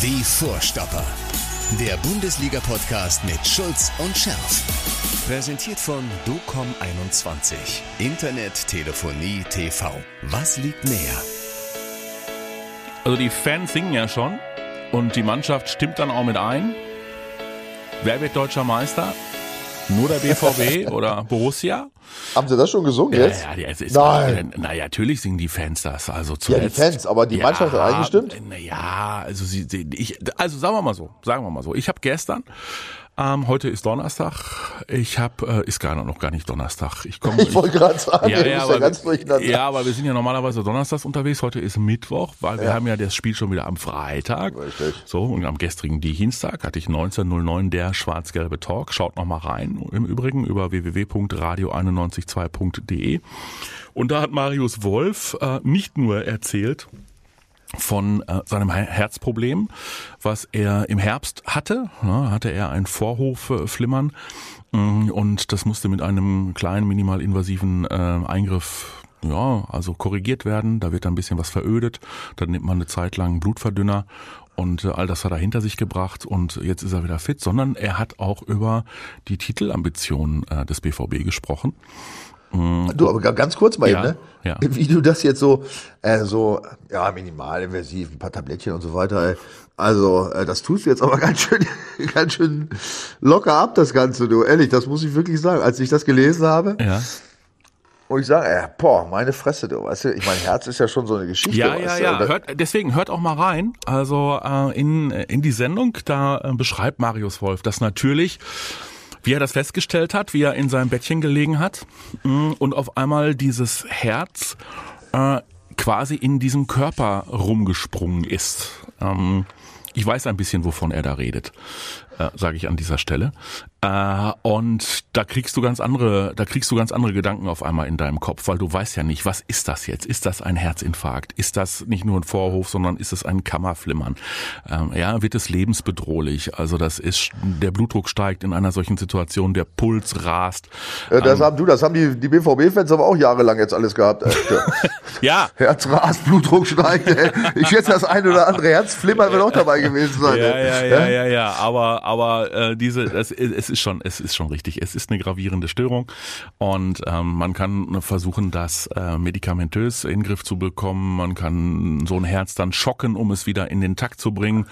Die Vorstopper. Der Bundesliga-Podcast mit Schulz und Scherf. Präsentiert von DOCOM21. Internet, Telefonie, TV. Was liegt näher? Also die Fans singen ja schon und die Mannschaft stimmt dann auch mit ein. Wer wird deutscher Meister? Nur der BVB oder Borussia? Haben sie das schon gesungen Ja, jetzt? ja, ja, es ist, Nein. Na, natürlich singen die Fans das. Also Ja, zuletzt, die Fans, aber die Mannschaft hat eingestimmt? Naja, also sie, sie, ich, also sagen wir mal so, sagen wir mal so. Ich habe gestern, ähm, heute ist Donnerstag. Ich habe, äh, ist gar noch gar nicht Donnerstag. Ich komme. Ich wollte gerade sagen, ja, ja, ja aber, durcheinander. ja, aber wir sind ja normalerweise donnerstags unterwegs. Heute ist Mittwoch, weil wir haben ja das Spiel schon wieder am Freitag. Richtig. So, und am gestrigen Dienstag hatte ich 19.09 der schwarz-gelbe Talk. Schaut noch mal rein. Im Übrigen über www.radio912.de. Und da hat Marius Wolf äh, nicht nur erzählt, von äh, seinem Her- Herzproblem, was er im Herbst hatte. Ja, hatte er ein Vorhofflimmern mm, und das musste mit einem kleinen minimalinvasiven äh, Eingriff ja, also korrigiert werden. Da wird dann ein bisschen was verödet. Dann nimmt man eine Zeit lang Blutverdünner und äh, all das hat er hinter sich gebracht und jetzt ist er wieder fit, sondern er hat auch über die Titelambitionen äh, des BVB gesprochen. Du, aber ganz kurz mal Ja, eben, ne? ja. Wie du das jetzt so, äh, so, ja, minimalinvasiv, ein paar Tablettchen und so weiter, ey. Also, äh, das tust du jetzt aber ganz schön, ganz schön locker ab, das Ganze, du. Ehrlich, das muss ich wirklich sagen. Als ich das gelesen habe, Ja. und ich sage, äh, boah, meine Fresse, du, weißt du, ich mein Herz ist ja schon so eine Geschichte. Ja, ja, ja. Hört, deswegen hört auch mal rein. Also äh, in, in die Sendung, da äh, beschreibt Marius Wolf das natürlich, wie er das festgestellt hat, wie er in seinem Bettchen gelegen hat mh, und auf einmal dieses Herz äh, quasi in diesem Körper rumgesprungen ist. Ähm, ich weiß ein bisschen, wovon er da redet, äh, sage ich an dieser Stelle. Äh, und da kriegst du ganz andere, da kriegst du ganz andere Gedanken auf einmal in deinem Kopf, weil du weißt ja nicht, was ist das jetzt? Ist das ein Herzinfarkt? Ist das nicht nur ein Vorhof, sondern ist es ein Kammerflimmern? Ähm, ja, wird es lebensbedrohlich? Also das ist, der Blutdruck steigt in einer solchen Situation, der Puls rast. Äh, das haben du, das haben die, die BVB-Fans aber auch jahrelang jetzt alles gehabt. Ey. Ja, Herz rast, Blutdruck steigt. Ey. Ich schätze, das ein oder andere Herzflimmern wird auch dabei gewesen sein. Ja, ja, ja, ja, ja. Aber, aber äh, diese, das, es ist schon, es ist schon richtig. Es ist eine gravierende Störung und ähm, man kann versuchen, das äh, medikamentös in den Griff zu bekommen. Man kann so ein Herz dann schocken, um es wieder in den Takt zu bringen.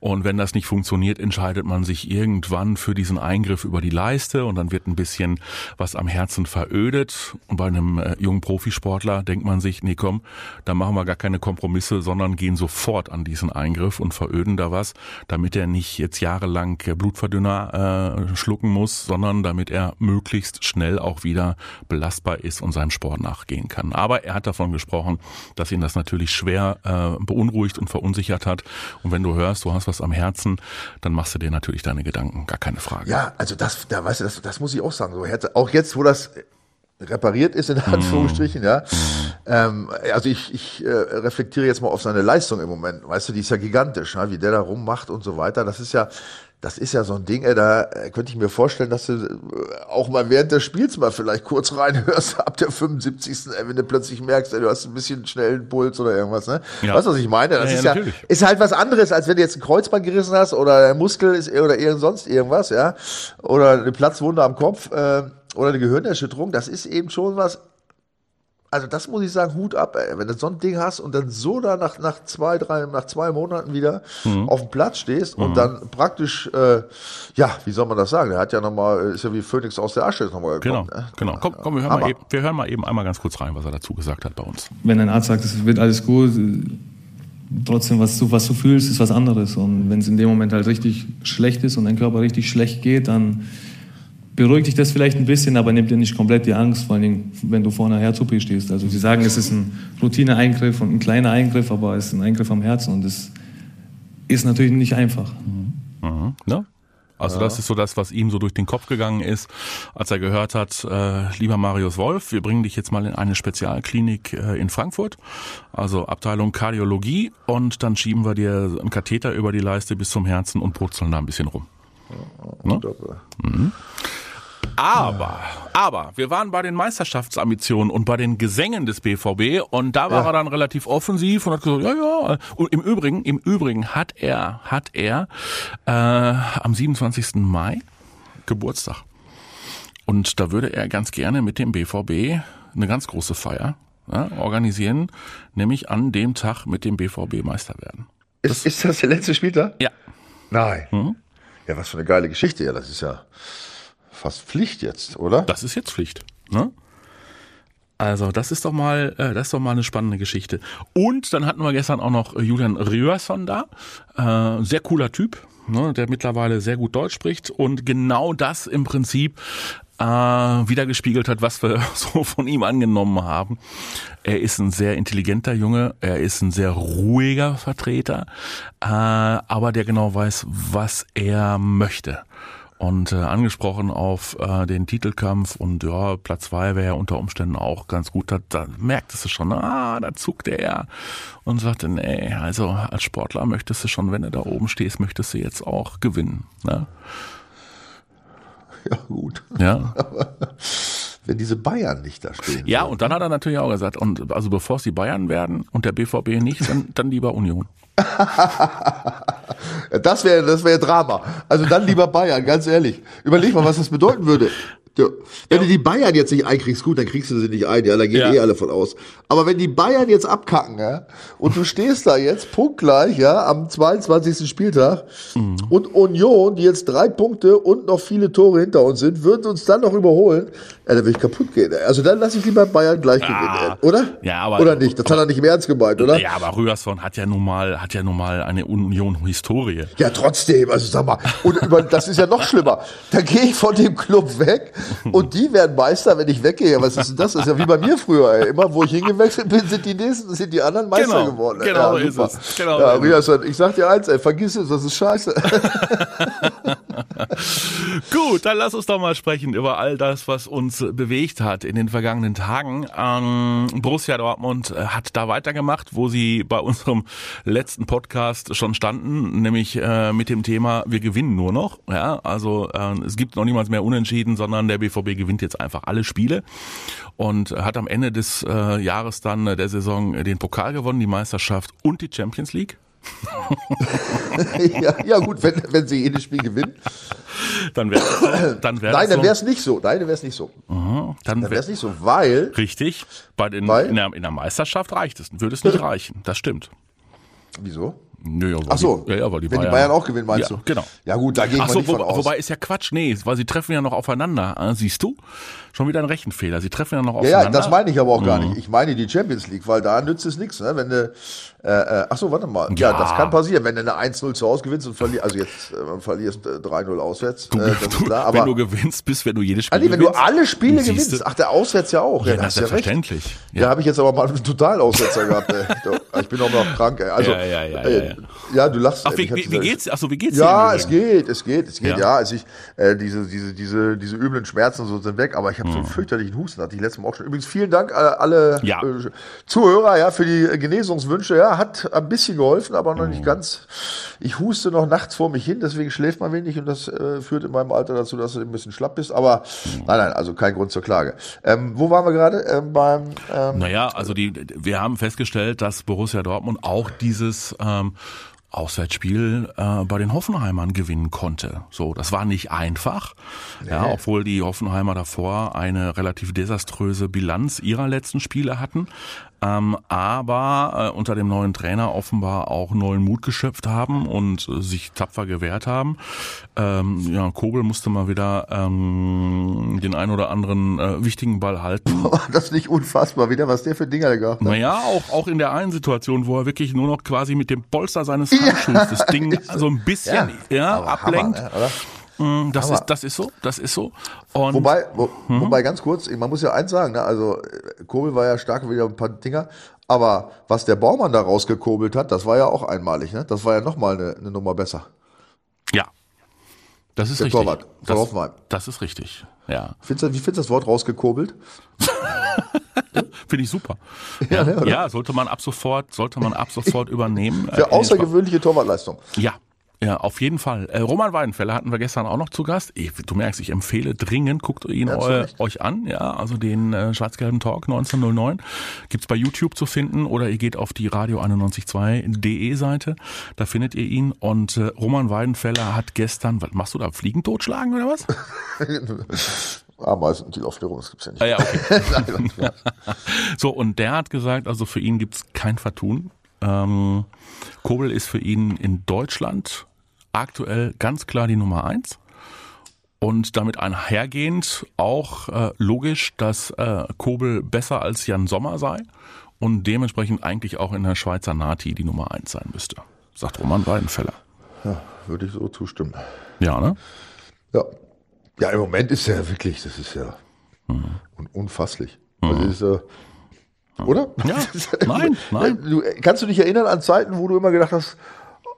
Und wenn das nicht funktioniert, entscheidet man sich irgendwann für diesen Eingriff über die Leiste und dann wird ein bisschen was am Herzen verödet. Und bei einem äh, jungen Profisportler denkt man sich, nee, komm, da machen wir gar keine Kompromisse, sondern gehen sofort an diesen Eingriff und veröden da was, damit er nicht jetzt jahrelang äh, Blutverdünner äh, schlucken muss, sondern damit er möglichst schnell auch wieder belastbar ist und seinem Sport nachgehen kann. Aber er hat davon gesprochen, dass ihn das natürlich schwer äh, beunruhigt und verunsichert hat. Und wenn du hörst, du hast was am Herzen, dann machst du dir natürlich deine Gedanken, gar keine Frage. Ja, also das, da weißt du, das, das muss ich auch sagen. So, auch jetzt, wo das repariert ist, in Mhm. Anführungsstrichen, ja. Ähm, also ich, ich äh, reflektiere jetzt mal auf seine Leistung im Moment. Weißt du, die ist ja gigantisch, ne? wie der da rummacht und so weiter. Das ist ja, das ist ja so ein Ding, ey, da äh, könnte ich mir vorstellen, dass du äh, auch mal während des Spiels mal vielleicht kurz reinhörst, ab der 75. Ey, wenn du plötzlich merkst, ey, du hast ein bisschen schnellen Puls oder irgendwas, ne? Ja. Weißt du, was ich meine? Das Ja, ist ja, ja, ist halt was anderes, als wenn du jetzt ein Kreuzband gerissen hast oder ein Muskel ist oder irgend sonst irgendwas, ja. Oder eine Platzwunde am Kopf, äh, oder eine Gehirnerschütterung. Das ist eben schon was, also das muss ich sagen, Hut ab, ey. Wenn du so ein Ding hast und dann so da nach, nach zwei, drei, nach zwei Monaten wieder Mhm. auf dem Platz stehst und dann praktisch, äh, ja, wie soll man das sagen? Der hat ja nochmal, ist ja wie Phoenix aus der Asche nochmal Genau, gekommen. ne? genau. Komm, komm wir, hören Hammer. mal eben, wir hören mal eben einmal ganz kurz rein, was er dazu gesagt hat bei uns. wenn ein Arzt sagt, es wird alles gut, trotzdem, was du, was du fühlst, ist was anderes. Und wenn es in dem Moment halt richtig schlecht ist und dein Körper richtig schlecht geht, dann beruhigt dich das vielleicht ein bisschen, aber nimmt dir nicht komplett die Angst, vor allen Dingen, wenn du vor einer Herz-OP stehst. Also sie sagen, es ist ein Routineeingriff und ein kleiner Eingriff, aber es ist ein Eingriff am Herzen und es ist natürlich nicht einfach. Mhm. Ne? Also das ist so das, was ihm so durch den Kopf gegangen ist, als er gehört hat, äh, lieber Marius Wolf, wir bringen dich jetzt mal in eine Spezialklinik äh, in Frankfurt, also Abteilung Kardiologie und dann schieben wir dir einen Katheter über die Leiste bis zum Herzen und purzeln da ein bisschen rum. Ne? Aber, aber, wir waren bei den Meisterschaftsambitionen und bei den Gesängen des BVB und da war Ja. er dann relativ offensiv und hat gesagt, ja, ja. Und im Übrigen, im Übrigen hat er, hat er äh, am 27. Mai Geburtstag. Und da würde er ganz gerne mit dem BVB eine ganz große Feier ja, organisieren, nämlich an dem Tag mit dem BVB Meister werden. Ist, ist das der letzte Spieltag? Ja. Nein. Mhm. Ja, was für eine geile Geschichte. Ja, das ist ja fast Pflicht jetzt, oder? Das ist jetzt Pflicht. Ne? Also das ist doch mal, äh, das ist doch mal eine spannende Geschichte. Und dann hatten wir gestern auch noch Julian Röhrson da, äh, sehr cooler Typ, ne, der mittlerweile sehr gut Deutsch spricht und genau das im Prinzip äh, wiedergespiegelt hat, was wir so von ihm angenommen haben. Er ist ein sehr intelligenter Junge, er ist ein sehr ruhiger Vertreter, äh, aber der genau weiß, was er möchte. Und äh, angesprochen auf äh, den Titelkampf und ja, Platz zwei wäre ja unter Umständen auch ganz gut. Da, da merktest du schon, ah, da zuckte er und sagte, nee, also als Sportler möchtest du schon, wenn du da oben stehst, möchtest du jetzt auch gewinnen. Ne? Ja, gut. Ja. Wenn diese Bayern nicht da stehen. ja, und dann hat er natürlich auch gesagt, und also bevor es die Bayern werden und der BVB nicht, dann, dann lieber Union. Ja, Das wäre das wäre Drama. Also dann lieber Bayern, ganz ehrlich. Überleg mal, was das bedeuten würde. Ja, Wenn du die Bayern jetzt nicht einkriegst, gut, dann kriegst du sie nicht ein, ja, da gehen Ja. eh alle von aus. Aber wenn die Bayern jetzt abkacken, ja, und du stehst da jetzt punktgleich, ja, am 22. Spieltag Mhm. und Union, die jetzt drei Punkte und noch viele Tore hinter uns sind, würden uns dann noch überholen, ja, dann würde ich kaputt gehen. Also dann lasse ich lieber Bayern gleich gewinnen, ey. oder? Ja, aber- Oder nicht? Das hat er nicht im Ernst gemeint, oder? Ja, aber Rüersson hat ja nun mal, hat ja nun mal eine Union-Historie. Ja, trotzdem, also sag mal, und über, das ist ja noch schlimmer. Da gehe ich von dem Club weg und die werden Meister, wenn ich weggehe. Was ist denn das? Das ist ja wie bei mir früher. Ey. Immer, wo ich hingewechselt bin, sind die nächsten, sind die anderen Meister Genau, geworden. genau ja, ist es, genau ja. Riasson, ich sag dir eins, ey, vergiss es, das ist scheiße. Gut, dann lass uns doch mal sprechen über all das, was uns bewegt hat in den vergangenen Tagen. Ähm, Borussia Dortmund äh, hat da weitergemacht, wo sie bei unserem letzten Podcast schon standen, nämlich äh, mit dem Thema, wir gewinnen nur noch. Ja, also äh, es gibt noch niemals mehr Unentschieden, sondern der BVB gewinnt jetzt einfach alle Spiele und hat am Ende des äh, Jahres dann äh, der Saison den Pokal gewonnen, die Meisterschaft und die Champions League. ja, ja, gut, wenn, wenn sie jedes Spiel gewinnen. Dann wäre so, dann wäre Nein, so, dann wäre es nicht so. Nein, dann wäre es nicht so. dann Dann wäre wär, es nicht so, weil, Richtig, bei den, Weil? in, der, in der Meisterschaft reicht es, würde es nicht reichen. Das stimmt. wieso? Nö, ja, Ach so, die, ja, ja, weil die wenn Bayern, die Bayern auch gewinnen, meinst ja, du? Genau. Ja gut, da gehe ich Ach so, nicht von wo, aus. wobei ist ja Quatsch, nee, weil sie treffen ja noch aufeinander. Ah, Siehst du? Schon wieder ein Rechenfehler. Sie treffen ja noch Ja, aufeinander. ja, das meine ich aber auch gar Mhm. nicht. Ich meine die Champions League, weil da nützt es nichts, ne? Wenn du, äh, äh, ach so, warte mal. Ja. Ja. das kann passieren, wenn du eine 1-0 zu Hause gewinnst und verlierst, also jetzt äh, verlierst äh, 3-0 auswärts, äh, das ist klar. wenn Aber du gewinnst, bist, wenn du jedes Spiel ah, nee, wenn du gewinnst, alle Spiele gewinnst, du- ach der Auswärts ja auch. ja, da das ist du recht. selbstverständlich. Da habe ich jetzt aber mal einen totalen Aussetzer gehabt. Ey. Ich bin auch noch krank. Ey. Also, Ja, ja, ja, äh, ja, ja. ja, du lachst. Ach, wie, wie, wie geht's? Ach so, wie geht's Ja, dir? es geht, es geht, es geht, Ja. ja. Also ich, äh, diese, diese, diese, diese üblen Schmerzen so sind weg, aber ich habe so Mhm. einen fürchterlichen Husten, hatte ich letztes Mal auch schon. Übrigens vielen Dank äh, alle Ja. äh, Zuhörer, ja, für die Genesungswünsche. Ja, hat ein bisschen geholfen, aber noch nicht Mhm. ganz. Ich huste noch nachts vor mich hin, deswegen schläft man wenig und das äh, führt in meinem Alter dazu, dass du ein bisschen schlapp bist. Aber Mhm. nein, nein, also kein Grund zur Klage. Ähm, wo waren wir gerade? Ähm, beim ähm, Naja, also die, wir haben festgestellt, dass Borussia Dortmund auch dieses ähm, Auswärtsspiel äh, bei den Hoffenheimern gewinnen konnte. So, das war nicht einfach, ja, obwohl die Hoffenheimer davor eine relativ desaströse Bilanz ihrer letzten Spiele hatten, ähm, aber äh, unter dem neuen Trainer offenbar auch neuen Mut geschöpft haben und äh, sich tapfer gewehrt haben. Ähm, ja, Kobel musste mal wieder ähm, den ein oder anderen äh, wichtigen Ball halten. war das nicht unfassbar wieder, was der für Dinger gehabt hat? Naja, auch, auch in der einen Situation, wo er wirklich nur noch quasi mit dem Polster seines Handschuhs das Ding so ein bisschen ja, aber ablenkt. Hammer, ne? Mm, das, Hammer. ist, das ist so, das ist so. Und Wobei, wo, Mhm. wobei ganz kurz, man muss ja eins sagen, ne, also äh, Kobel war ja stark wieder ein paar Dinger, aber was der Baumann da rausgekurbelt hat, das war ja auch einmalig, ne? Das war ja nochmal eine, eine Nummer besser. ja, das ist Der richtig. Torwart von das, Hoffenheim. das ist richtig. Ja, Findest du, wie findest du das Wort rausgekurbelt? finde ich super. Ja, Ja, ne, ja, sollte man ab sofort, sollte man ab sofort übernehmen. äh, Für Sport. außergewöhnliche Torwartleistung. Ja, Ja, auf jeden Fall. Äh, Roman Weidenfeller hatten wir gestern auch noch zu Gast. Ich, du merkst, ich empfehle dringend, guckt ihn eu, euch an. Ja, also den äh, schwarz-gelben Talk 1909 gibt's bei YouTube zu finden oder ihr geht auf die Radio 91.2.de Seite. Da findet ihr ihn. Und äh, Roman Weidenfeller hat gestern, was machst du da, Fliegen totschlagen oder was? Ameisen, die Laufstörung, das gibt's ja nicht. Ah, ja, okay. So, und der hat gesagt, also für ihn gibt's kein Vertun. Ähm, Kobel ist für ihn in Deutschland aktuell ganz klar die Nummer eins. Und damit einhergehend auch äh, logisch, dass äh, Kobel besser als Jan Sommer sei und dementsprechend eigentlich auch in der Schweizer Nati die Nummer eins sein müsste, sagt Roman Weidenfeller. ja, würde ich so zustimmen. Ja, ne? Ja. Ja, im Moment ist ja wirklich, das ist ja Mhm. un unfasslich. Also ist, äh, oder? Ja. Nein, nein. Du, kannst du dich erinnern an Zeiten, wo du immer gedacht hast,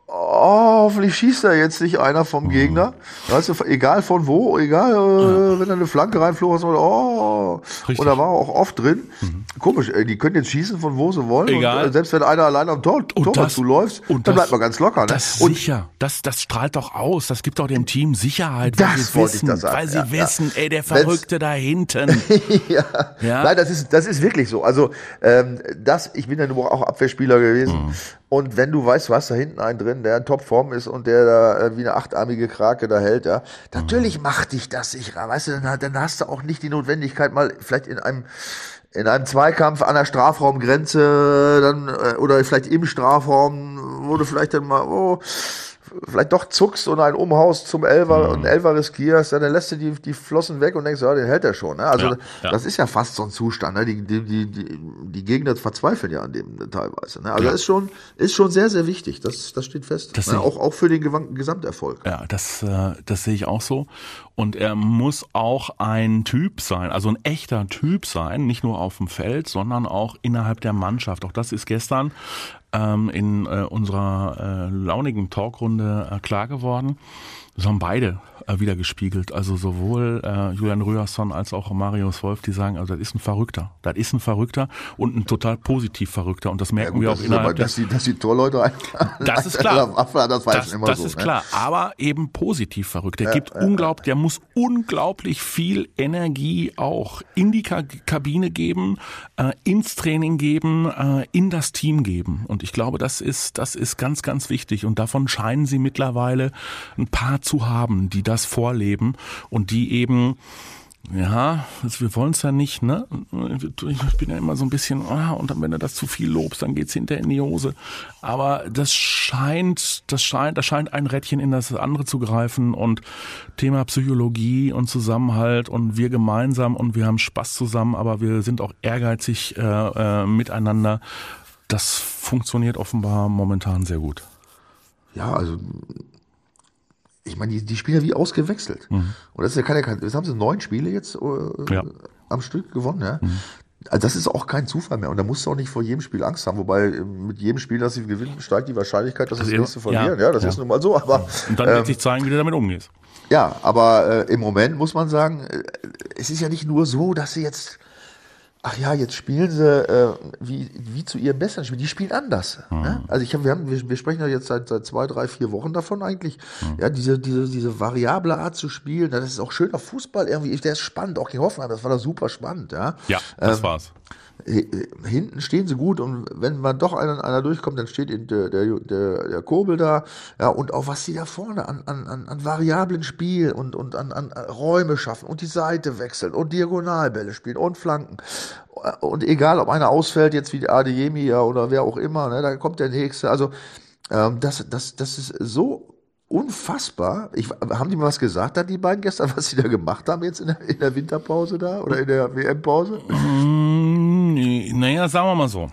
oh, hoffentlich schießt da jetzt nicht einer Mhm. vom Gegner. Weißt du, egal von wo, egal, äh, wenn da eine Flanke reinflog, hast du oh. Richtig. Mhm. Und da war auch oft drin. Komisch, ey, die können jetzt schießen von wo sie wollen. Egal. Und, äh, selbst wenn einer allein am Tor, Tor das- zuläuft, und dann das- bleibt man ganz locker. Ne? Das und sicher, das, das strahlt doch aus. Das gibt doch dem Team Sicherheit, Das weil sie wollte ich wissen, weil sie ja, ja. wissen, ey, der Wenn's- Verrückte da hinten. ja. Ja. Nein, das ist, das ist wirklich so. Also, ähm, das, ich bin ja nur auch Abwehrspieler gewesen. Und wenn du weißt, du hast da hinten einen drin, der in Topform ist und der da äh, wie eine achtarmige Krake da hält, ja, natürlich macht dich das sicherer. Weißt du, dann, dann hast du auch nicht die Notwendigkeit, mal vielleicht in einem in einem Zweikampf an der Strafraumgrenze dann äh, oder vielleicht im Strafraum, wo du vielleicht dann mal oh, vielleicht doch zuckst und ein Umhaus zum Elfer und einen Elfer riskierst, dann lässt du die, die Flossen weg und denkst, ja, den hält er schon. Ne? Also Ja, ja. das ist ja fast so ein Zustand. Ne? Die, die, die, die, Gegner verzweifeln ja an dem teilweise. Ne? Also Ja. ist schon ist schon sehr, sehr wichtig. Das, das steht fest. Das ne? Auch, auch für den Gesamterfolg. Ja, das, äh, das sehe ich auch so. Und er muss auch ein Typ sein, also ein echter Typ sein, nicht nur auf dem Feld, sondern auch innerhalb der Mannschaft. Auch das ist gestern ähm, in äh, unserer äh, launigen Talkrunde äh, klar geworden. Das haben beide äh, wieder gespiegelt. Also sowohl äh, Julian Röhrsson als auch Marius Wolf, die sagen, also das ist ein Verrückter. Das ist ein Verrückter und ein total positiv Verrückter. Und das Ja, merken gut, wir auch aber, innerhalb der dass, die, dass die Torleute ein, das ist klar. Waffe, das das, das so. ist ne? klar, aber eben positiv verrückt. Der gibt unglaublich, der muss unglaublich viel Energie auch in die Ka Kabine geben, äh, ins Training geben, äh, in das Team geben. Und ich glaube, das ist, das ist ganz, ganz wichtig. Und davon scheinen sie mittlerweile ein paar zu haben, die das vorleben und die eben ja, also wir wollen es ja nicht, ne? Ich bin ja immer so ein bisschen, ah, und dann, wenn du das zu viel lobst, dann geht's hinterher in die Hose. Aber das scheint, das scheint, da scheint ein Rädchen in das andere zu greifen und Thema Psychologie und Zusammenhalt und wir gemeinsam und wir haben Spaß zusammen, aber wir sind auch ehrgeizig äh, äh, miteinander. Das funktioniert offenbar momentan sehr gut. Ja, also ich meine, die, die spielen ja wie ausgewechselt. Und das ist ja keine, jetzt haben sie neun Spiele jetzt äh, Ja. am Stück gewonnen, ja. Also das ist auch kein Zufall mehr. Und da musst du auch nicht vor jedem Spiel Angst haben. Wobei äh, mit jedem Spiel, das sie gewinnen, steigt die Wahrscheinlichkeit, dass sie das Also, nächste verlieren. ja, Ja, das ja. ist nun mal so. Aber Und dann wird sich zeigen, wie du damit umgehst. ja, aber äh, im Moment muss man sagen, äh, es ist ja nicht nur so, dass sie jetzt, ach ja, jetzt spielen sie äh, wie, wie zu ihrem besten Spiel. Die spielen anders. Ne? Also ich hab, wir, haben, wir, wir sprechen ja jetzt seit, seit zwei, drei, vier Wochen davon eigentlich. Ja, diese, diese, diese variable Art zu spielen, das ist auch schöner Fußball irgendwie. Der ist spannend, auch gegen Hoffenheim, das war doch super spannend. Ja, Ja, das Ähm, war's. Hinten stehen sie gut und wenn man doch einer, einer durchkommt, dann steht der, der, der, der Kurbel da. Ja, und auch was sie da vorne an, an, an, an variablen Spiel und, und an, an Räume schaffen und die Seite wechseln und Diagonalbälle spielen und Flanken. Und egal, ob einer ausfällt, jetzt wie Adeyemi ja, oder wer auch immer, ne, da kommt der nächste. Also, ähm, das, das, das ist so unfassbar. Ich, haben die mal was gesagt, dann die beiden gestern, was sie da gemacht haben jetzt in der, in der Winterpause da oder in der WM-Pause? Naja, sagen wir mal so.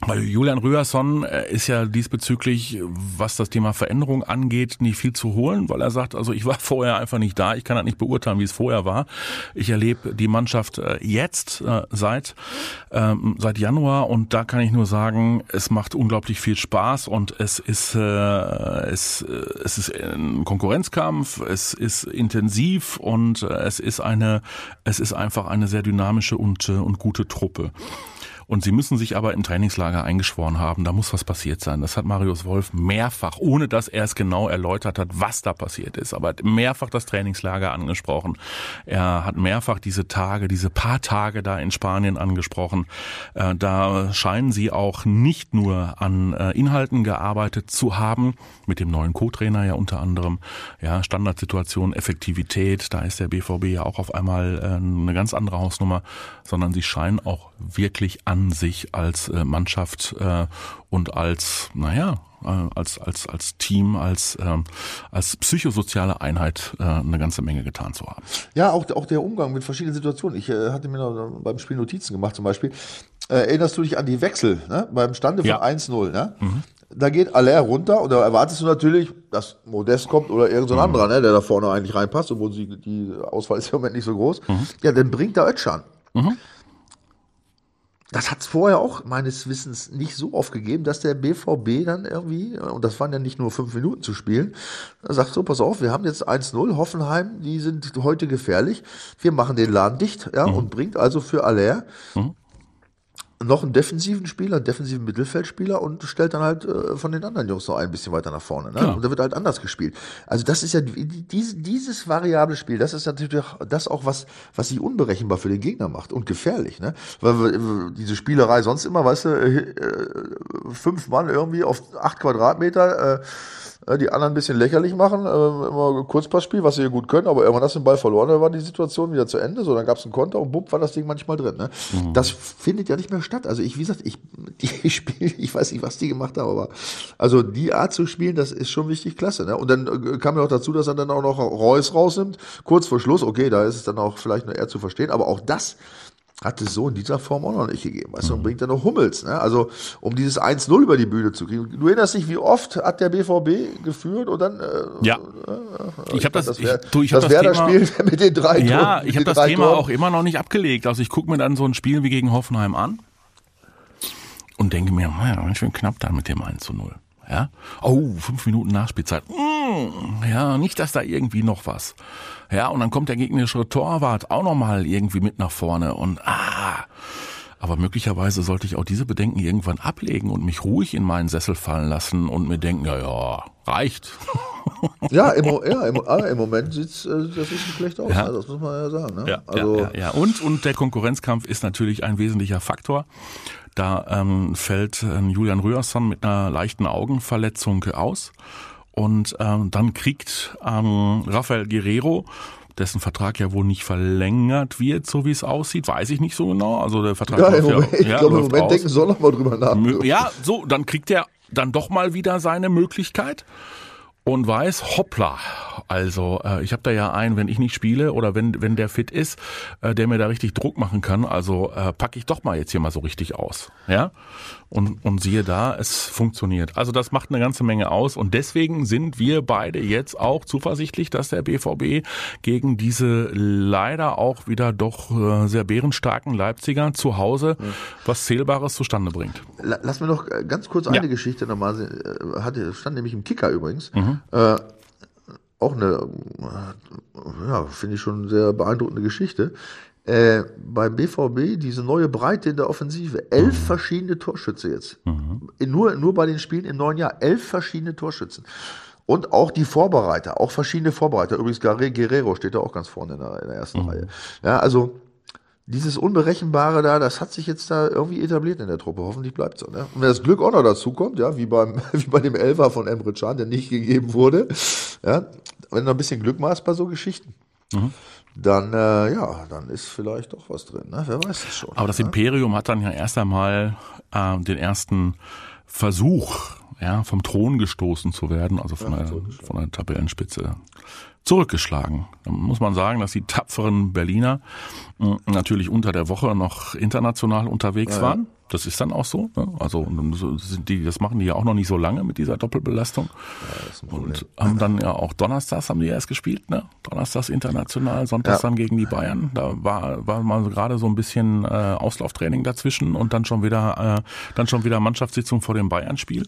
Weil Julian Rüersson äh, ist ja diesbezüglich, was das Thema Veränderung angeht, nicht viel zu holen, weil er sagt, also ich war vorher einfach nicht da, ich kann halt nicht beurteilen, wie es vorher war. Ich erlebe die Mannschaft äh, jetzt äh, seit ähm, seit Januar und da kann ich nur sagen, es macht unglaublich viel Spaß und es ist es es ist ein Konkurrenzkampf, es ist intensiv und es ist eine es ist einfach eine sehr dynamische und und gute Truppe. Und sie müssen sich aber im Trainingslager eingeschworen haben, da muss was passiert sein. Das hat Marius Wolf mehrfach, ohne dass er es genau erläutert hat, was da passiert ist, aber mehrfach das Trainingslager angesprochen. Er hat mehrfach diese Tage, diese paar Tage da in Spanien angesprochen. Äh, da scheinen sie auch nicht nur an äh, Inhalten gearbeitet zu haben, mit dem neuen Co-Trainer ja unter anderem, ja, Standardsituation, Effektivität, da ist der BVB ja auch auf einmal äh, eine ganz andere Hausnummer, sondern sie scheinen auch wirklich an sich als Mannschaft und als, naja, als, als, als Team, als, ähm, als psychosoziale Einheit äh, eine ganze Menge getan zu haben. Ja, auch, auch der Umgang mit verschiedenen Situationen. Ich äh, hatte mir noch beim Spiel Notizen gemacht zum Beispiel. Äh, erinnerst du dich an die Wechsel ne? beim Stande von ja. 1-0? Ne? Mhm. Da geht Aller runter und da erwartest du natürlich, dass Modest kommt oder irgendein so mhm. anderer, ne, der da vorne eigentlich reinpasst, obwohl sie, die Auswahl ist im Moment nicht so groß. Mhm. Ja, dann bringt da Ötschan. Mhm. Das hat es vorher auch meines Wissens nicht so oft gegeben, dass der BVB dann irgendwie, und das waren ja nicht nur fünf Minuten zu spielen, sagt so, pass auf, wir haben jetzt 1-0, Hoffenheim, die sind heute gefährlich, wir machen den Laden dicht, ja, mhm. und bringt also für Aller mhm noch einen defensiven Spieler, einen defensiven Mittelfeldspieler und stellt dann halt äh, von den anderen Jungs noch ein bisschen weiter nach vorne. Ne? Genau. Und da wird halt anders gespielt. Also das ist ja dieses, dieses variable Spiel, das ist natürlich das auch was, was sich unberechenbar für den Gegner macht und gefährlich. Ne? Weil diese Spielerei sonst immer, weißt du, äh, fünf Mann irgendwie auf acht Quadratmeter. Äh, die anderen ein bisschen lächerlich machen, äh, immer Kurzpassspiel, was sie ja gut können, aber irgendwann hast du den Ball verloren, dann war die Situation wieder zu Ende, so, dann gab es einen Konter und bupp, war das Ding manchmal drin. Ne? Mhm. Das findet ja nicht mehr statt. Also ich, wie gesagt, ich, die spiele, ich weiß nicht, was die gemacht haben, aber also die Art zu spielen, das ist schon wichtig klasse. Ne? Und dann äh, kam ja auch dazu, dass er dann auch noch Reus rausnimmt, kurz vor Schluss, okay, da ist es dann auch vielleicht nur eher zu verstehen, aber auch das hat es so in dieser Form auch noch nicht gegeben. Weißt du, und mhm. bringt dann noch Hummels. Ne? Also, um dieses 1-0 über die Bühne zu kriegen. Du erinnerst dich, wie oft hat der BVB geführt und dann. Äh, ja. Äh, ich habe das, das, wär, ich, du, ich hab das, das Spiel mit den drei Ja, Toren, ich habe das Thema Toren. auch immer noch nicht abgelegt. Also, ich gucke mir dann so ein Spiel wie gegen Hoffenheim an und denke mir, naja, ganz schön knapp da mit dem 1 0. Ja? Oh, fünf Minuten Nachspielzeit. Mm, ja, nicht, dass da irgendwie noch was. Ja, und dann kommt der gegnerische Torwart auch nochmal irgendwie mit nach vorne und ah. Aber möglicherweise sollte ich auch diese Bedenken irgendwann ablegen und mich ruhig in meinen Sessel fallen lassen und mir denken, ja, ja, reicht. Ja, im, ja, im, ah, im Moment äh, das nicht schlecht aus. Ja. Das muss man ja sagen. Ne? Ja, also, ja, ja, Und, und der Konkurrenzkampf ist natürlich ein wesentlicher Faktor. Da ähm, fällt äh, Julian Röhrsson mit einer leichten Augenverletzung aus. Und ähm, dann kriegt ähm, Rafael Guerrero dessen Vertrag ja wohl nicht verlängert wird, so wie es aussieht, weiß ich nicht so genau. Also der Vertrag ja, im Moment, ja, ich ja, glaube, im Moment aus. denken soll noch mal drüber nach. Ja, so, dann kriegt er dann doch mal wieder seine Möglichkeit und weiß, hoppla, also äh, ich habe da ja einen, wenn ich nicht spiele oder wenn wenn der fit ist, äh, der mir da richtig Druck machen kann, also äh, packe ich doch mal jetzt hier mal so richtig aus, ja? Und und siehe da, es funktioniert. Also das macht eine ganze Menge aus und deswegen sind wir beide jetzt auch zuversichtlich, dass der BVB gegen diese leider auch wieder doch äh, sehr bärenstarken Leipziger zu Hause ja. was zählbares zustande bringt. Lass mir noch äh, ganz kurz eine ja. Geschichte nochmal, äh, hatte stand nämlich im Kicker übrigens. Mhm. Äh, auch eine, ja, finde ich schon sehr beeindruckende Geschichte. Äh, beim BVB diese neue Breite in der Offensive. Elf mhm. verschiedene Torschütze jetzt. Mhm. nur, nur bei den Spielen im neuen Jahr. Elf verschiedene Torschützen. Und auch die Vorbereiter, auch verschiedene Vorbereiter. Übrigens, Guerrero steht da auch ganz vorne in der, in der ersten mhm. Reihe. Ja, also dieses Unberechenbare da, das hat sich jetzt da irgendwie etabliert in der Truppe. Hoffentlich bleibt so. Ne? Und wenn das Glück auch noch dazu kommt, ja, wie beim wie bei dem Elfer von Emre Can, der nicht gegeben wurde, ja, wenn du ein bisschen Glück machst bei so Geschichten, mhm. dann äh, ja, dann ist vielleicht doch was drin. Ne? Wer weiß es schon. Aber das ne? Imperium hat dann ja erst einmal äh, den ersten Versuch, ja, vom Thron gestoßen zu werden, also von, ja, der, von der Tabellenspitze zurückgeschlagen. Da muss man sagen, dass die tapferen Berliner hm, natürlich unter der Woche noch international unterwegs ja, waren. Das ist dann auch so. Ne? Also die, das machen die ja auch noch nicht so lange mit dieser Doppelbelastung. Ja, und haben dann ja auch Donnerstags haben die erst gespielt, ne? Donnerstags international, Sonntags ja. dann gegen die Bayern. Da war war mal gerade so ein bisschen äh, Auslauftraining dazwischen und dann schon wieder äh, dann schon wieder Mannschaftssitzung vor dem Bayern-Spiel.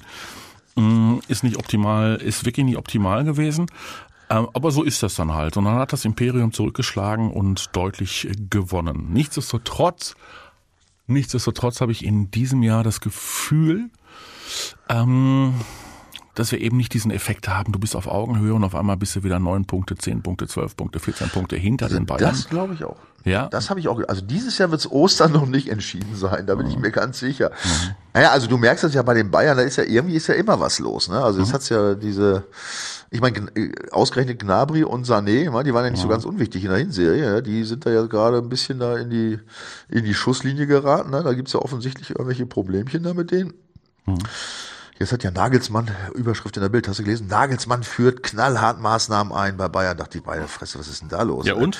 Mm, ist nicht optimal, ist wirklich nicht optimal gewesen. Ähm, aber so ist das dann halt. Und dann hat das Imperium zurückgeschlagen und deutlich gewonnen. Nichtsdestotrotz Nichtsdestotrotz habe ich in diesem Jahr das Gefühl, ähm, dass wir eben nicht diesen Effekt haben, du bist auf Augenhöhe und auf einmal bist du wieder neun Punkte, zehn Punkte, zwölf Punkte, 14 Punkte hinter Also den Bayern. das glaube ich auch. Ja. Das habe ich auch. Also dieses Jahr wird es Ostern noch nicht entschieden sein, da bin ich mir ganz sicher. Naja, also du merkst das ja bei den Bayern, da ist ja irgendwie ist ja immer was los. Ne? Also es hat's ja diese, ich meine, äh, ausgerechnet Gnabry und Sané, die waren ja nicht so ganz unwichtig in der Hinserie. Ja? Die sind da ja gerade ein bisschen da in die, in die Schusslinie geraten. Ne? Da gibt's ja offensichtlich irgendwelche Problemchen da mit denen. Jetzt hat ja Nagelsmann, Überschrift in der Bild, hast du gelesen? Nagelsmann führt knallhart Maßnahmen ein bei Bayern. Dachte ich, meine Fresse, was ist denn da los? Ja ey? und?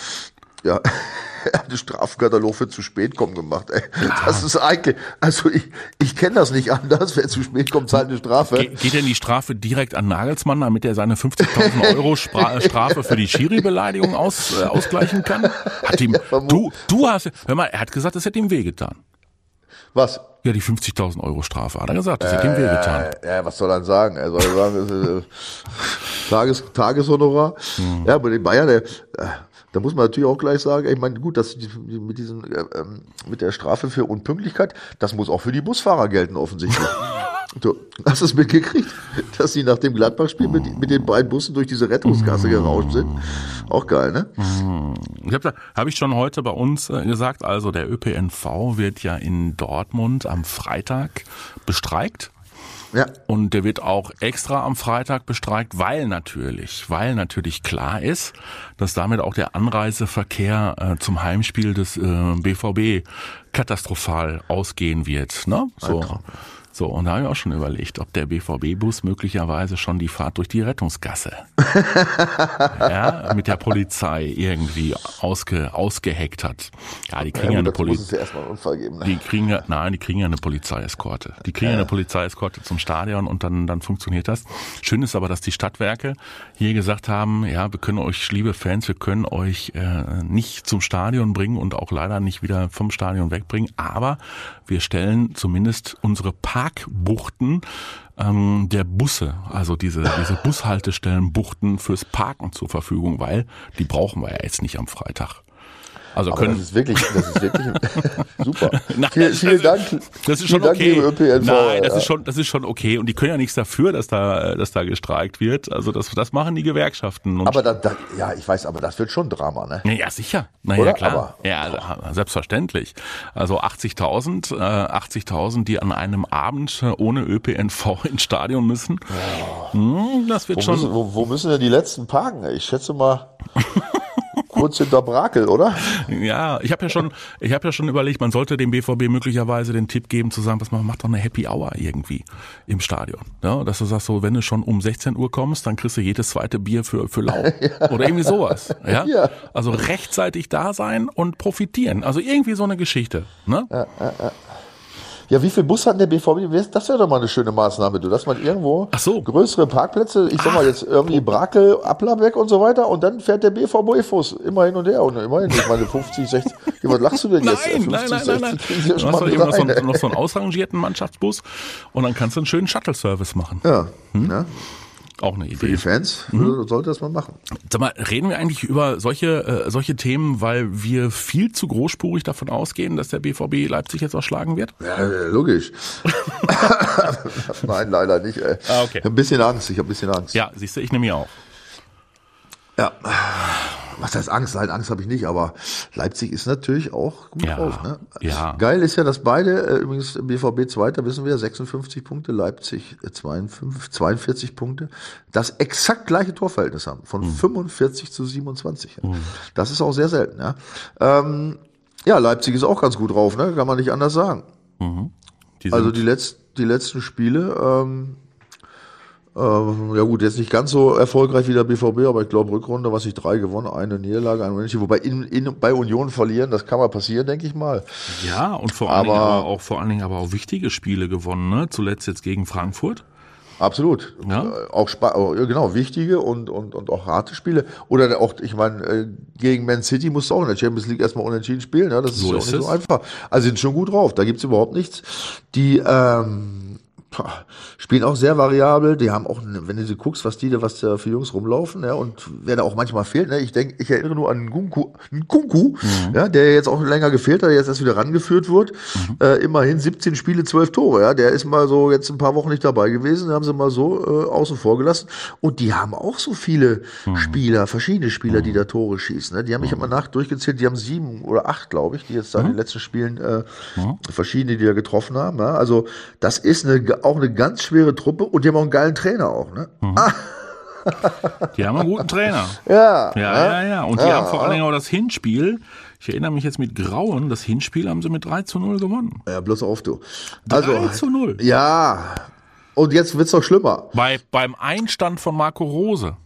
Ja, er hat einen Strafkatalog für zu spät kommen gemacht. Ey. Das ist eigentlich, also ich, ich kenne das nicht anders. Wer zu spät kommt, zahlt eine Strafe. Ge geht denn die Strafe direkt an Nagelsmann, damit er seine 50.000 Euro Spra Strafe für die Schiri-Beleidigung aus, äh, ausgleichen kann? Hat ihm, du, du hast, hör mal, er hat gesagt, das hätte ihm wehgetan. Was? Ja, die 50.000 Euro Strafe, hat er gesagt, das hätte ihm wehgetan. Ja, was soll er sagen? Er soll sagen, das ist, äh, Tages, Tageshonorar. Hm. Ja, bei den Bayern, der, äh, da muss man natürlich auch gleich sagen, ich meine, gut, dass mit diesen, äh, ähm, mit der Strafe für Unpünktlichkeit, das muss auch für die Busfahrer gelten, offensichtlich. Du hast es mitgekriegt, dass sie nach dem Gladbach-Spiel mit, mit den beiden Bussen durch diese Rettungsgasse gerauscht sind. Auch geil, ne? Ich habe hab ich schon heute bei uns äh, gesagt, also der ÖPNV wird ja in Dortmund am Freitag bestreikt. Ja. Und der wird auch extra am Freitag bestreikt, weil natürlich, weil natürlich klar ist, dass damit auch der Anreiseverkehr äh, zum Heimspiel des äh, BVB katastrophal ausgehen wird. Ne? So. So, und da habe ich auch schon überlegt, ob der BVB-Bus möglicherweise schon die Fahrt durch die Rettungsgasse ja, mit der Polizei irgendwie ausge, ausgeheckt hat. Ja, die kriegen ja, Ja, eine Polizei. ja. Ne? Die kriegen ja, nein, die kriegen ja eine Polizeieskorte. Die kriegen ja. eine Polizeieskorte zum Stadion und dann, dann funktioniert das. Schön ist aber, dass die Stadtwerke hier gesagt haben, ja, wir können euch, liebe Fans, wir können euch äh, nicht zum Stadion bringen und auch leider nicht wieder vom Stadion wegbringen, aber wir stellen zumindest unsere Parkbuchten ähm, der Busse, also diese, diese Bushaltestellenbuchten fürs Parken zur Verfügung, weil die brauchen wir ja jetzt nicht am Freitag. Also Aber können, das ist wirklich, das ist wirklich super. Nein, vielen, das- vielen Dank. Das ist schon Dank, okay. Nein, das Ja. ist schon, das ist schon okay. Und die können ja nichts dafür, dass da, dass da gestreikt wird. Also das, das machen die Gewerkschaften. Und Aber da, da, ja, ich weiß, aber das wird schon Drama, ne? ja, ja, sicher. Na ja, Oder? klar. Aber- ja, selbstverständlich. Also 80.000, äh, 80.000, die an einem Abend ohne ÖPNV ins Stadion müssen. Hm, das wird Wo schon. müssen, wo, wo müssen denn die letzten parken? Ich schätze mal hinter Brakel, oder? Ja, ich habe ja schon, ich habe ja schon überlegt, man sollte dem BVB möglicherweise den Tipp geben zu sagen, was man macht doch eine Happy Hour irgendwie im Stadion. Ja, dass du sagst so, wenn du schon um 16 Uhr kommst, dann kriegst du jedes zweite Bier für für lau oder irgendwie sowas. Ja? Ja. also rechtzeitig da sein und profitieren. Also irgendwie so eine Geschichte. Ne? Ja, wie viel Bus hat der BVB? Das wäre doch mal eine schöne Maßnahme, du, dass man irgendwo so. größere Parkplätze, ich sag mal jetzt irgendwie Brakel, Applerbeck und so weiter und dann fährt der BVB-Fuß immer hin und her und immerhin, ich meine 50, 60, ja, was lachst du denn jetzt? Nein, 50, nein, nein, nein, nein. kriegen sie ja Du hast doch eben noch so, einen, noch so einen ausrangierten Mannschaftsbus und dann kannst du einen schönen Shuttle-Service machen. Ja, ja, Auch eine für die Idee. Fans Mhm. äh, sollte das mal machen. Sag mal, reden wir eigentlich über solche, äh, solche Themen, weil wir viel zu großspurig davon ausgehen, dass der BVB Leipzig jetzt auch schlagen wird? Ja, äh, logisch. Nein, leider nicht. Ey. Ah, okay. Ich hab ein bisschen Angst, ich habe ein bisschen Angst. Ja, siehst du, ich nehme ihn auch. Ja. Was heißt Angst? Nein, Angst habe ich nicht, aber Leipzig ist natürlich auch gut Ja, drauf. Ne? ja. Geil ist ja, dass beide, äh, übrigens BVB Zweiter, wissen wir, 56 Punkte, Leipzig äh, 52, 42 Punkte, das exakt gleiche Torverhältnis haben, von Hm. 45 zu 27. Das ist auch sehr selten. Ja? Ähm, ja, Leipzig ist auch ganz gut drauf, ne? kann man nicht anders sagen. Die Also die, letz die letzten Spiele, ähm, ähm, ja gut, jetzt nicht ganz so erfolgreich wie der BVB, aber ich glaube Rückrunde, was ich drei gewonnen, eine Niederlage, ein Unentschieden. Wobei in, in, bei Union verlieren, das kann mal passieren, denke ich mal. ja, und vor allen, Dingen Aber- aber auch, vor allen Dingen aber auch wichtige Spiele gewonnen, ne? Zuletzt jetzt gegen Frankfurt. Absolut. Ja. Äh, Auch ja, genau, wichtige und, und, und auch harte Spiele. Oder auch, ich meine, äh, gegen Man City musst du auch in der Champions League erstmal unentschieden spielen. Ja? Das ist So ja auch ist nicht es. so einfach. Also sind schon gut drauf. Da gibt's überhaupt nichts. Die ähm, spielen auch sehr variabel. Die haben auch, wenn du sie guckst, was die da, was da für Jungs rumlaufen, ja, und wer da auch manchmal fehlt, ne, ich denke, ich erinnere nur an Nkunku, Nkunku mhm. ja, der jetzt auch länger gefehlt hat, der jetzt erst wieder rangeführt wird. Mhm. Äh, immerhin 17 Spiele, 12 Tore, ja, der ist mal so jetzt ein paar Wochen nicht dabei gewesen, haben sie mal so äh, außen vor gelassen. Und die haben auch so viele mhm. Spieler, verschiedene Spieler, die mhm. da Tore schießen. Ne? Die haben mich mhm. immer nach durchgezählt, die haben sieben oder acht, glaube ich, die jetzt da in den mhm. letzten Spielen äh, verschiedene, die da getroffen haben. Ja? Also das ist eine, auch eine ganz schwere Truppe und die haben auch einen geilen Trainer auch, ne? Mhm. Ah. Die haben einen guten Trainer. Ja. Ja, ja, ja. Und die ja, haben vor allen Dingen auch das Hinspiel. Ich erinnere mich jetzt mit Grauen, das Hinspiel haben sie mit 3 zu 0 gewonnen. Ja, bloß auf du. Also, 3 zu 0. Ja. Und jetzt wird's noch schlimmer. Bei, beim Einstand von Marco Rose.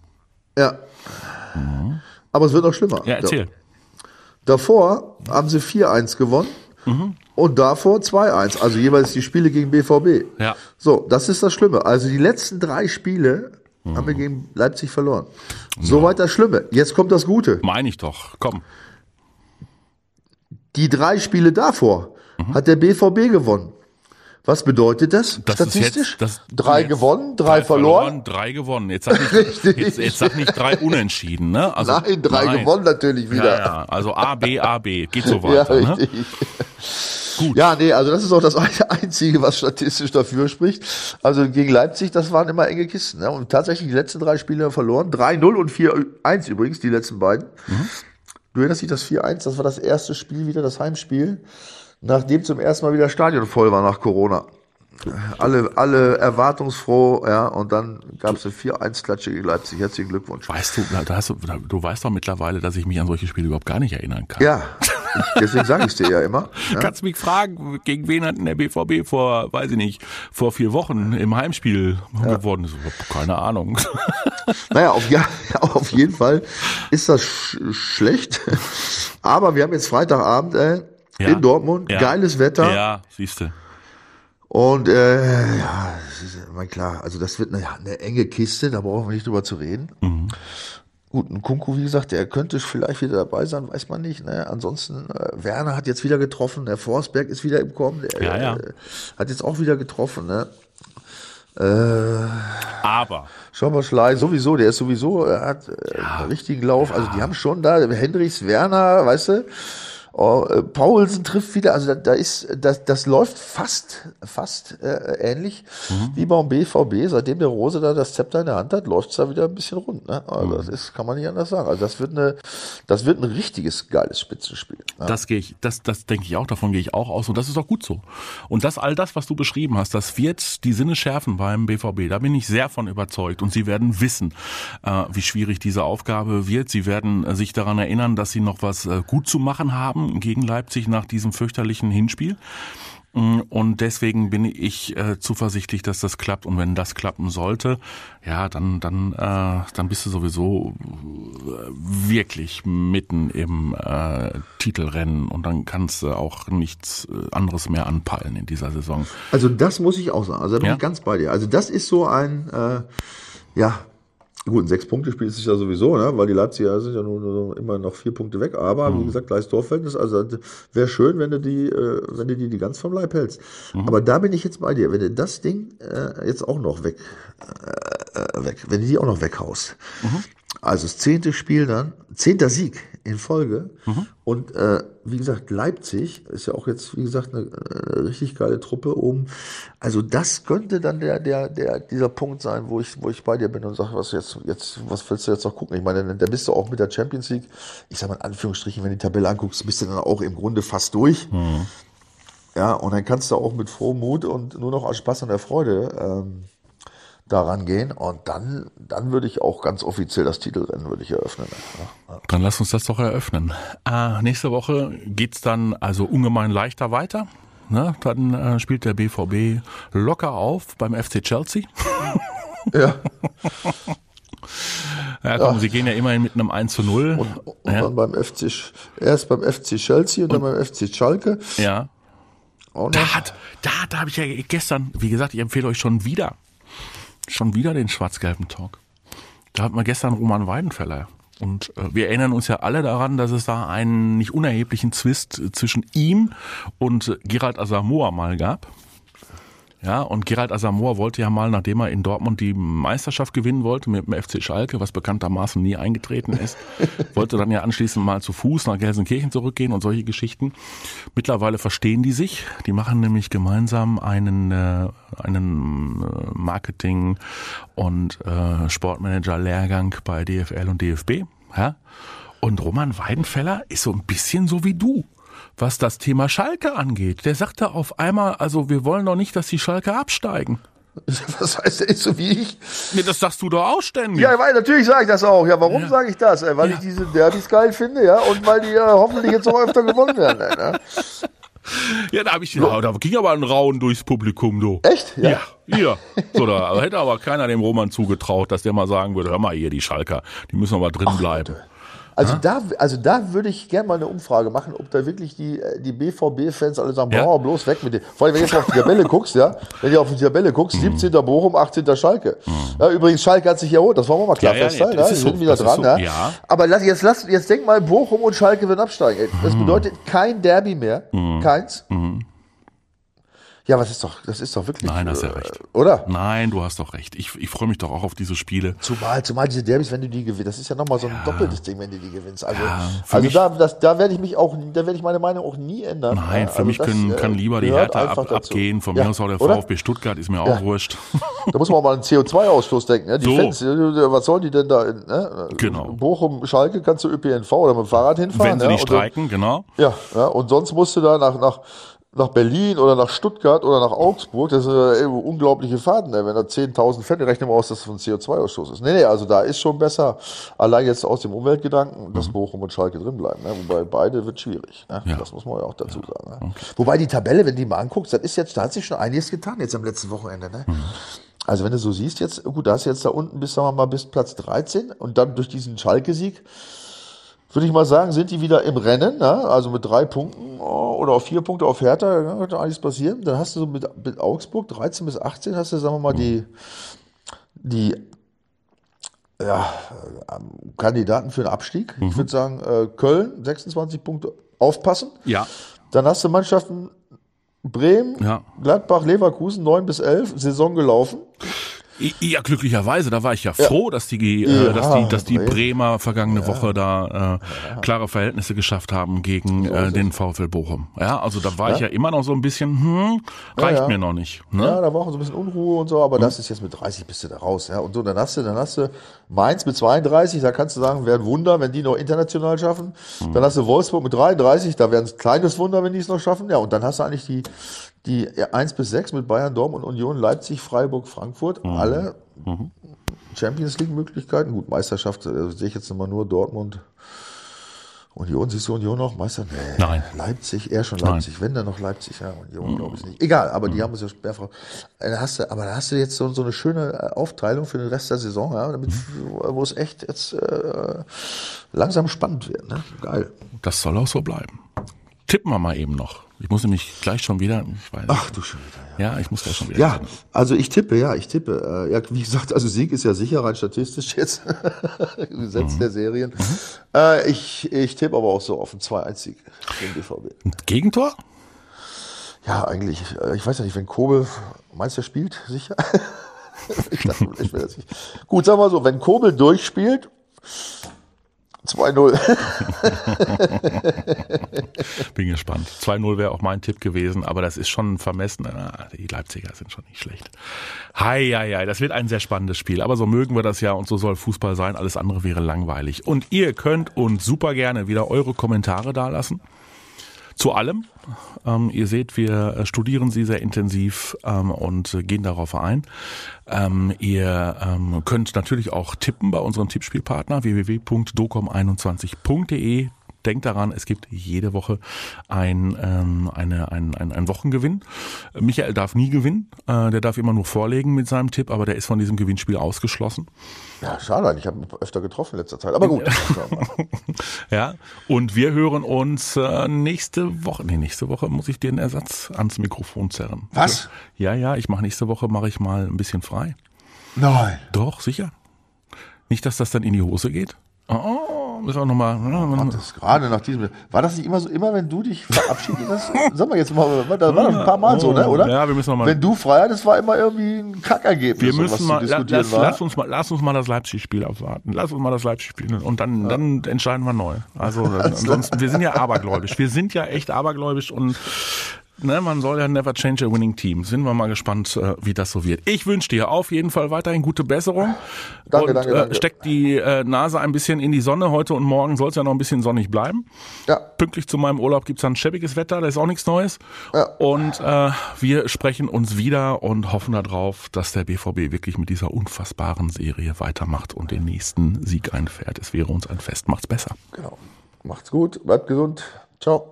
Ja. Mhm. Aber es wird noch schlimmer. Ja, erzähl. Davor haben sie 4-1 gewonnen. Mhm. Und davor 2-1, also jeweils die Spiele gegen BVB. Ja. So, das ist das Schlimme. Also die letzten drei Spiele mhm. haben wir gegen Leipzig verloren. Soweit ja. das Schlimme. Jetzt kommt das Gute. Meine ich doch. Komm. Die drei Spiele davor mhm. hat der BVB gewonnen. Was bedeutet das, das statistisch? Jetzt, das, drei gewonnen, drei, drei verloren. verloren. Drei gewonnen. Jetzt sag nicht, jetzt, jetzt sag nicht drei unentschieden, ne? Also, nein, drei nein. gewonnen natürlich wieder. Ja, ja. Also A, B, A, B. Geht so weiter. Ja, ne? Gut. Ja, nee, also das ist auch das Einzige, was statistisch dafür spricht. Also gegen Leipzig, das waren immer enge Kisten. Ne? Und tatsächlich die letzten drei Spiele verloren. 3-0 und 4-1 übrigens, die letzten beiden. Mhm. Du erinnerst dich, das 4-1, das war das erste Spiel wieder, das Heimspiel nachdem zum ersten Mal wieder Stadion voll war nach Corona. Alle, alle erwartungsfroh, ja, und dann gab es eine 4-1-Klatsche gegen Leipzig. Herzlichen Glückwunsch. Weißt du, da hast du, du weißt doch mittlerweile, dass ich mich an solche Spiele überhaupt gar nicht erinnern kann. Ja, deswegen sage ich es dir ja immer. Ja. Kannst mich fragen, gegen wen hat denn der BVB vor, weiß ich nicht, vor vier Wochen im Heimspiel ja. gewonnen? Keine Ahnung. Naja, auf, ja, auf jeden Fall ist das sch schlecht. Aber wir haben jetzt Freitagabend, äh, ja. in Dortmund. Ja. Geiles Wetter. Ja, siehst du. Und äh, ja, immer klar. Also das wird eine, eine enge Kiste, da brauchen wir nicht drüber zu reden. Mhm. Gut, ein Kunku, wie gesagt, der könnte vielleicht wieder dabei sein, weiß man nicht. Ne? Ansonsten, äh, Werner hat jetzt wieder getroffen, der Forsberg ist wieder im Kommen, der ja, ja. Äh, hat jetzt auch wieder getroffen. Ne? Äh, Aber. Schauberschlei sowieso, der ist sowieso, er hat äh, ja. einen richtigen Lauf. Also die haben schon da, Hendrichs, Werner, weißt du, Oh, äh, Paulsen trifft wieder, also da, da ist, das, das läuft fast, fast äh, ähnlich mhm. wie beim BVB. Seitdem der Rose da das Zepter in der Hand hat, läuft's da wieder ein bisschen rund. Ne? Also mhm. das ist, kann man nicht anders sagen. Also das wird eine, das wird ein richtiges geiles Spitzenspiel. Ne? Das gehe ich, das, das denke ich auch. Davon gehe ich auch aus und das ist auch gut so. Und das all das, was du beschrieben hast, das wird die Sinne schärfen beim BVB. Da bin ich sehr von überzeugt und sie werden wissen, äh, wie schwierig diese Aufgabe wird. Sie werden äh, sich daran erinnern, dass sie noch was äh, gut zu machen haben haben gegen Leipzig nach diesem fürchterlichen Hinspiel. Mm, und deswegen bin ich äh, zuversichtlich, dass das klappt. Und wenn das klappen sollte, ja, dann dann äh, dann bist du sowieso äh, wirklich mitten im äh, Titelrennen und dann kannst du auch nichts äh, anderes mehr anpeilen in dieser Saison. Also das muss ich auch sagen. Also da bin ja? ich ganz bei dir. Also das ist so ein äh, ja Gut, ein Sechs-Punkte-Spiel ist es ja sowieso, ne? weil die Leipziger sind ja nur, immer noch vier Punkte weg. Aber mhm. wie gesagt, gleiches Torverhältnis. Also wäre schön, wenn du die, äh, wenn du die, die ganz vom Leib hältst. Mhm. Aber da bin ich jetzt bei dir. Wenn du das Ding äh, jetzt auch noch weg, äh, äh weg, wenn du die auch noch weghaust. Mhm. Also das zehnte Spiel dann, zehnter Sieg in Folge. Mhm. Und äh, wie gesagt, Leipzig ist ja auch jetzt, wie gesagt, eine, eine richtig geile Truppe um. Also das könnte dann der, der, der, dieser Punkt sein, wo ich, wo ich bei dir bin und sage, was jetzt, jetzt, was willst du jetzt noch gucken? Ich meine, da bist du auch mit der Champions League, ich sag mal in Anführungsstrichen, wenn du die Tabelle anguckst, bist du dann auch im Grunde fast durch. Mhm. Ja, und dann kannst du auch mit frohem Mut und nur noch aus Spaß und der Freude ähm, daran gehen und dann, dann würde ich auch ganz offiziell das Titelrennen würde ich eröffnen. Ja. Dann lass uns das doch eröffnen. Äh, nächste Woche geht's dann also ungemein leichter weiter. Ne? Dann äh, spielt der BVB locker auf beim FC Chelsea. ja. Ja, komm, ja. sie gehen ja immerhin mit einem 1 zu 0. Und, und ja. dann beim FC, erst beim FC Chelsea und, und dann beim FC Schalke. Ja. Da hat, da, da habe ich ja gestern, wie gesagt, ich empfehle euch schon wieder schon wieder den schwarz-gelben Talk. Da hat man gestern Roman Weidenfeller. Und äh, wir erinnern uns ja alle daran, dass es da einen nicht unerheblichen Zwist zwischen ihm und Gerald Asamoah mal gab. Ja, und Gerald Asamoah wollte ja mal, nachdem er in Dortmund die Meisterschaft gewinnen wollte mit dem FC Schalke, was bekanntermaßen nie eingetreten ist, wollte dann ja anschließend mal zu Fuß nach Gelsenkirchen zurückgehen und solche Geschichten. Mittlerweile verstehen die sich. Die machen nämlich gemeinsam einen, äh, einen äh, Marketing- und äh, Sportmanager-Lehrgang bei DFL und DFB. Ja? Und Roman Weidenfeller ist so ein bisschen so wie du was das Thema Schalke angeht. Der sagte auf einmal, also wir wollen doch nicht, dass die Schalke absteigen. Was heißt der ist so wie ich? Nee, das sagst du doch auch ständig. Ja, weil natürlich sage ich das auch. Ja, warum Ja. sage ich das? Äh, Weil Ja. ich diese Derbys geil finde, ja, und weil die äh, hoffentlich jetzt auch öfter gewonnen werden. äh, Ne? Ja, da habe ich, ja, da ging aber ein Rauen durchs Publikum, du. Echt? Ja, ja. So, da hätte aber keiner dem Roman zugetraut, dass der mal sagen würde, hör mal hier, die Schalker, die müssen aber drin bleiben. Also da, also da würde ich gerne mal eine Umfrage machen, ob da wirklich die, äh, die BVB-Fans alle sagen, Ja. boah, bloß weg mit dem. Vor allem, wenn du jetzt auf die Tabelle guckst, ja, wenn du auf die Tabelle guckst, Mhm. 17. Bochum, 18. Schalke. Ja, übrigens, Schalke hat sich erholt, das wollen wir mal klar Ja, ja, festhalten, das ja, die so, sind wieder das dran, so, ja. ja. Aber lass, jetzt, lass, jetzt denk mal, Bochum und Schalke werden absteigen. ey. Mhm. Das bedeutet kein Derby mehr, keins. Ja, was ist doch, das ist doch wirklich, Nein, hast ja äh, recht. oder? Nein, du hast doch recht. Ich, ich freue mich doch auch auf diese Spiele. Zumal, zumal diese Derbys, wenn du die gewinnst, das ist ja nochmal so ein doppeltes Ding, wenn du die gewinnst. Also, Ja, also mich- da, das, da werde ich mich auch, da werde ich meine Meinung auch nie ändern. Nein, Ja, für also mich das, können, äh, kann lieber die einfach ab, abgehen. Von Ja, mir aus auch der oder? VfB Stuttgart ist mir Ja. auch wurscht. Da muss man auch mal an den CO2-Ausstoß denken. Ja? Die So. Fans, äh, was sollen die denn da? in, Ne? Genau. Bochum, Schalke kannst du ÖPNV oder mit dem Fahrrad hinfahren. Wenn sie ja? nicht Und dann- streiken, genau. Ja, ja, und sonst musst du da nach, nach, nach Berlin oder nach Stuttgart oder nach Augsburg, das sind eben unglaubliche Fahrten, ey. wenn da 10.000 Fälle, rechnen wir aus, dass das von CO2-Ausstoß ist. Nee, nee, also da ist schon besser, allein jetzt aus dem Umweltgedanken, dass Bochum und Schalke drin bleiben, ne? wobei beide wird schwierig, ne? Mhm. Ja. das muss man ja auch dazu sagen. Ne? Wobei die Tabelle, wenn du die mal anguckst, das ist jetzt, da hat sich schon einiges getan jetzt am letzten Wochenende. Ne? Mhm. Also wenn du so siehst jetzt, gut, da hast du jetzt da unten bis, sagen wir mal, bis Platz 13 und dann durch diesen Schalke-Sieg, würde ich mal sagen, sind die wieder im Rennen, ne? also mit drei Punkten oh, oder auf vier Punkte auf Hertha, ja, könnte alles passieren. Dann hast du so mit, mit Augsburg 13 bis 18, hast du, sagen wir mal, die, die ja, äh, Kandidaten für den Abstieg. Ich würde sagen, äh, Köln 26 Punkte aufpassen. Ja. Dann hast du Mannschaften Bremen, Ja. Gladbach, Leverkusen 9 bis 11, Saison gelaufen. Ja, glücklicherweise, da war ich ja froh, dass die, äh, dass die, dass die. Bremer vergangene Woche da äh, klare Verhältnisse geschafft haben gegen äh, den VfL Bochum. Ja, also da war ich ja immer noch so ein bisschen, hm, reicht mir noch nicht. Ne? Ja, da war auch so ein bisschen Unruhe und so, aber das ist jetzt mit 30 bist du da raus, ja. Und so, dann hast du, dann hast du Mainz mit 32, da kannst du sagen, wäre ein Wunder, wenn die noch international schaffen. Dann hast du Wolfsburg mit 33, da wäre ein kleines Wunder, wenn die es noch schaffen. Ja, und dann hast du eigentlich die, die 1 bis 6 mit Bayern, Dortmund, Union, Leipzig, Freiburg, Frankfurt, alle Champions League Möglichkeiten. Gut, Meisterschaft äh, sehe ich jetzt immer nur Dortmund. Union, siehst du Union noch? Meister? Nee. Nein. Leipzig, eher schon Leipzig. Wenn dann noch Leipzig, ja, Union glaube ich nicht. Egal, aber die haben es ja mehrfach. Äh, Da hast du, aber da hast du jetzt so, so eine schöne äh, Aufteilung für den Rest der Saison, ja, damit, wo es echt jetzt äh, langsam spannend wird. Ne? Geil. Das soll auch so bleiben. Tippen wir mal eben noch. Ich muss nämlich gleich schon wieder, weiß Ach du schon wieder, ja. ja, ich muss gleich schon wieder. Ja, also ich tippe, ja, ich tippe. Äh, ja, wie gesagt, also Sieg ist ja sicher rein statistisch jetzt. Gesetz der Serien. Äh, ich, ich tippe aber auch so auf einen 2-1-Sieg gegen BVB. Gegentor? Ja, eigentlich. äh, Ich weiß ja nicht, wenn Kobel, meinst du, er spielt? Sicher? ich dachte, ich will das nicht. Gut, sagen wir so, wenn Kobel durchspielt, 2-0. Bin gespannt. 2-0 wäre auch mein Tipp gewesen, aber das ist schon vermessen. Ah, Die Leipziger sind schon nicht schlecht. Hei, hei, hei, das wird ein sehr spannendes Spiel. Aber so mögen wir das ja und so soll Fußball sein. Alles andere wäre langweilig. Und ihr könnt uns super gerne wieder eure Kommentare dalassen. Zu allem. Ähm, ihr seht, wir studieren sie sehr intensiv ähm, und gehen darauf ein. Ähm, ihr ähm, könnt natürlich auch tippen bei unserem Tippspielpartner www.docom21.de. Denkt daran, es gibt jede Woche ein, ähm, eine, ein, ein, ein Wochengewinn. Michael darf nie gewinnen, äh, der darf immer nur vorlegen mit seinem Tipp, aber der ist von diesem Gewinnspiel ausgeschlossen. Ja, schade eigentlich. Ich habe ihn öfter getroffen in letzter Zeit. Aber gut. Ja, und wir hören uns äh, nächste Woche. Nee, nächste Woche muss ich dir einen Ersatz ans Mikrofon zerren. Was? Ja, ja, ich mache nächste Woche mache ich mal ein bisschen frei. Nein. Doch, sicher. Nicht, dass das dann in die Hose geht. Oh, müssen wir nochmal. Das gerade nach diesem. War das nicht immer so, immer wenn du dich verabschiedet hast? Sag mal jetzt mal, das war doch ein paar Mal so, ne, oder? Ja, wir müssen nochmal. Wenn du frei hattest, war immer irgendwie ein Kackergebnis. Wir so, müssen was mal, la- diskutieren lass, lass uns mal, lass uns mal das Leipzig-Spiel abwarten. Lass uns mal das Leipzig-Spiel und dann, dann entscheiden wir neu. Also ansonsten, wir sind ja abergläubisch. Wir sind ja echt abergläubisch und ne, man soll ja never change a winning team. Sind wir mal gespannt, äh, wie das so wird. Ich wünsche dir auf jeden Fall weiterhin gute Besserung. Danke, und, danke, äh, danke. Steck die äh, Nase ein bisschen in die Sonne. Heute und morgen soll es ja noch ein bisschen sonnig bleiben. Ja, Pünktlich zu meinem Urlaub gibt's dann schäbiges Wetter, da ist auch nichts Neues. Ja. Und äh, wir sprechen uns wieder und hoffen darauf, dass der BVB wirklich mit dieser unfassbaren Serie weitermacht und den nächsten Sieg einfährt. Es wäre uns ein Fest. Macht's besser. genau. Macht's gut, bleibt gesund. Ciao.